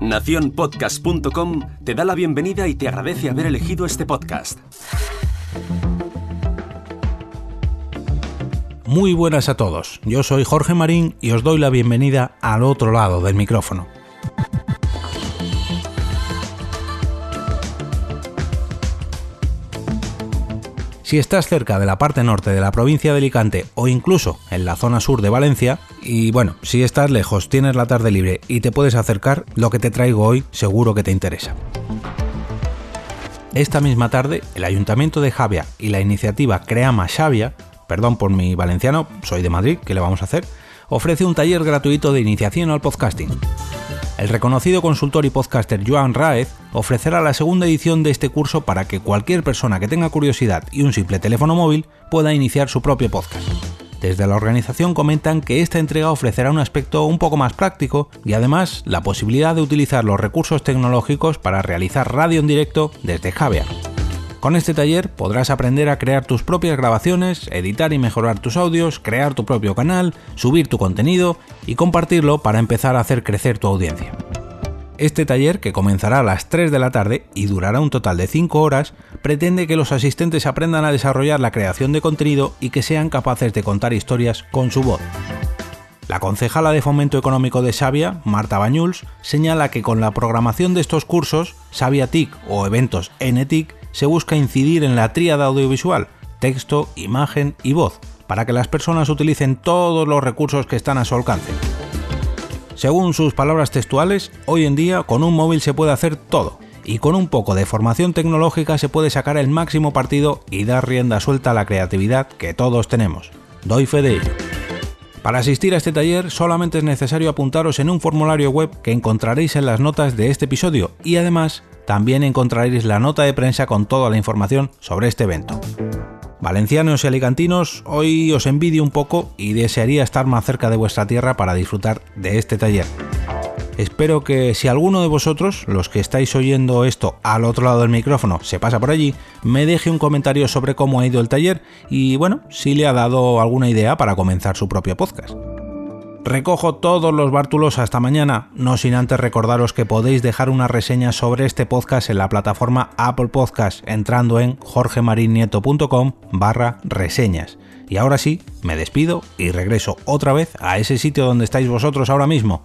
Naciónpodcast.com te da la bienvenida y te agradece haber elegido este podcast. Muy buenas a todos, yo soy Jorge Marín y os doy la bienvenida al otro lado del micrófono. Si estás cerca de la parte norte de la provincia de Alicante o incluso en la zona sur de Valencia, y bueno, si estás lejos, tienes la tarde libre y te puedes acercar, lo que te traigo hoy seguro que te interesa. Esta misma tarde, el Ayuntamiento de Javia y la iniciativa Creama Xavia, perdón por mi valenciano, soy de Madrid, ¿qué le vamos a hacer? ofrece un taller gratuito de iniciación al podcasting. El reconocido consultor y podcaster Joan Raez ofrecerá la segunda edición de este curso para que cualquier persona que tenga curiosidad y un simple teléfono móvil pueda iniciar su propio podcast. Desde la organización comentan que esta entrega ofrecerá un aspecto un poco más práctico y además la posibilidad de utilizar los recursos tecnológicos para realizar radio en directo desde Javier. Con este taller podrás aprender a crear tus propias grabaciones, editar y mejorar tus audios, crear tu propio canal, subir tu contenido y compartirlo para empezar a hacer crecer tu audiencia. Este taller, que comenzará a las 3 de la tarde y durará un total de 5 horas, pretende que los asistentes aprendan a desarrollar la creación de contenido y que sean capaces de contar historias con su voz. La concejala de Fomento Económico de Xavia, Marta Bañuls, señala que con la programación de estos cursos, Xavia TIC o eventos NTIC, se busca incidir en la tríada audiovisual, texto, imagen y voz, para que las personas utilicen todos los recursos que están a su alcance. Según sus palabras textuales, hoy en día con un móvil se puede hacer todo, y con un poco de formación tecnológica se puede sacar el máximo partido y dar rienda suelta a la creatividad que todos tenemos. Doy fe de ello. Para asistir a este taller solamente es necesario apuntaros en un formulario web que encontraréis en las notas de este episodio y además también encontraréis la nota de prensa con toda la información sobre este evento. Valencianos y alicantinos, hoy os envidio un poco y desearía estar más cerca de vuestra tierra para disfrutar de este taller. Espero que si alguno de vosotros, los que estáis oyendo esto al otro lado del micrófono, se pasa por allí, me deje un comentario sobre cómo ha ido el taller y bueno, si le ha dado alguna idea para comenzar su propio podcast. Recojo todos los bártulos hasta mañana, no sin antes recordaros que podéis dejar una reseña sobre este podcast en la plataforma Apple Podcast entrando en jorgemarinieto.com barra reseñas. Y ahora sí, me despido y regreso otra vez a ese sitio donde estáis vosotros ahora mismo,